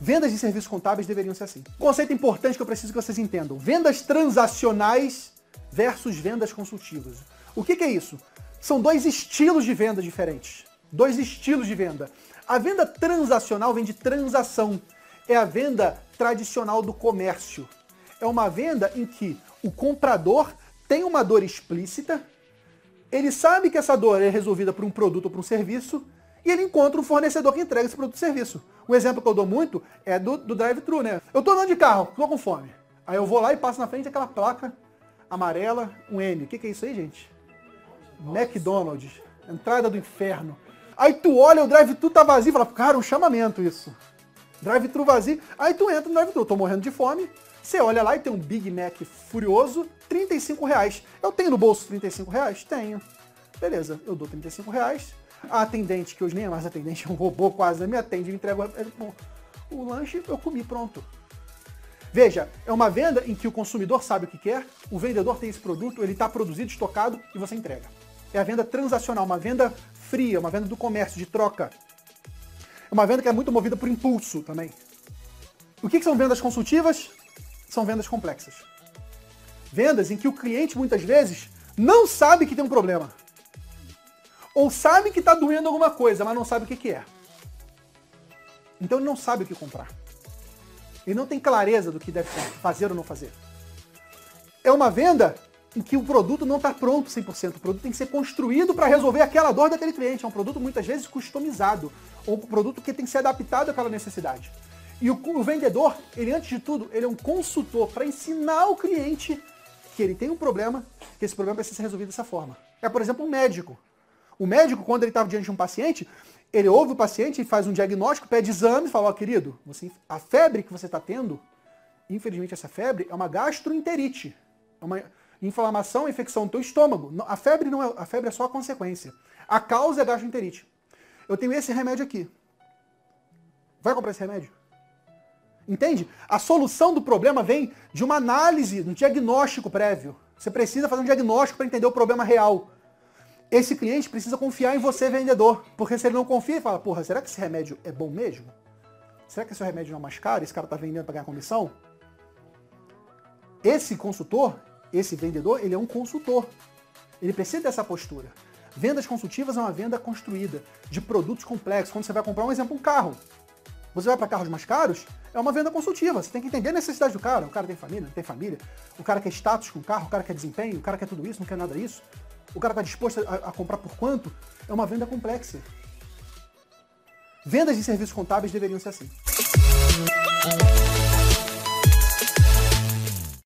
Vendas de serviços contábeis deveriam ser assim. Conceito importante que eu preciso que vocês entendam: vendas transacionais versus vendas consultivas. O que, que é isso? São dois estilos de venda diferentes. Dois estilos de venda. A venda transacional vem de transação. É a venda tradicional do comércio. É uma venda em que o comprador tem uma dor explícita, ele sabe que essa dor é resolvida por um produto ou por um serviço, e ele encontra um fornecedor que entrega esse produto ou serviço. O exemplo que eu dou muito é do, do drive-thru, né? Eu tô andando de carro, tô com fome. Aí eu vou lá e passo na frente aquela placa amarela, um M. O que, que é isso aí, gente? McDonald's. Entrada do inferno. Aí tu olha, o drive-thru tá vazio e fala, cara, um chamamento isso. Drive-thru vazio. Aí tu entra no drive-thru, tô morrendo de fome. Você olha lá e tem um Big Mac furioso, 35 reais. Eu tenho no bolso 35 reais? Tenho. Beleza, eu dou 35 reais. A atendente, que hoje nem é mais atendente, é um robô quase, né? me atende, me entrega o lanche, eu comi, pronto. Veja, é uma venda em que o consumidor sabe o que quer, o vendedor tem esse produto, ele está produzido, estocado e você entrega. É a venda transacional, uma venda fria, uma venda do comércio, de troca. É uma venda que é muito movida por impulso também. O que, que são vendas consultivas? São vendas complexas. Vendas em que o cliente muitas vezes não sabe que tem um problema. Ou sabe que está doendo alguma coisa, mas não sabe o que, que é. Então ele não sabe o que comprar. Ele não tem clareza do que deve fazer ou não fazer. É uma venda em que o produto não está pronto 100%. O produto tem que ser construído para resolver aquela dor daquele cliente. É um produto muitas vezes customizado, ou um produto que tem que ser adaptado àquela necessidade. E o, o vendedor, ele antes de tudo, ele é um consultor para ensinar o cliente que ele tem um problema, que esse problema precisa ser resolvido dessa forma. É, por exemplo, um médico. O médico, quando ele estava diante de um paciente, ele ouve o paciente, faz um diagnóstico, pede exame e fala, ó, oh, querido, você, a febre que você está tendo, infelizmente essa febre é uma gastroenterite. É uma inflamação, infecção do teu estômago. A febre não é, a febre é só a consequência. A causa é a gastroenterite. Eu tenho esse remédio aqui. Vai comprar esse remédio? Entende? A solução do problema vem de uma análise, um diagnóstico prévio. Você precisa fazer um diagnóstico para entender o problema real esse cliente precisa confiar em você, vendedor. Porque se ele não confia, ele fala, porra, será que esse remédio é bom mesmo? Será que esse remédio não é mais caro? Esse cara está vendendo para ganhar comissão? Esse consultor, esse vendedor, ele é um consultor. Ele precisa dessa postura. Vendas consultivas é uma venda construída de produtos complexos. Quando você vai comprar, um exemplo, um carro. Você vai para carros mais caros, é uma venda consultiva. Você tem que entender a necessidade do cara. O cara tem família, não tem família. O cara quer status com o carro, o cara quer desempenho, o cara quer tudo isso, não quer nada disso o cara está disposto a, a, comprar por quanto, é uma venda complexa. Vendas de serviços contábeis deveriam ser assim.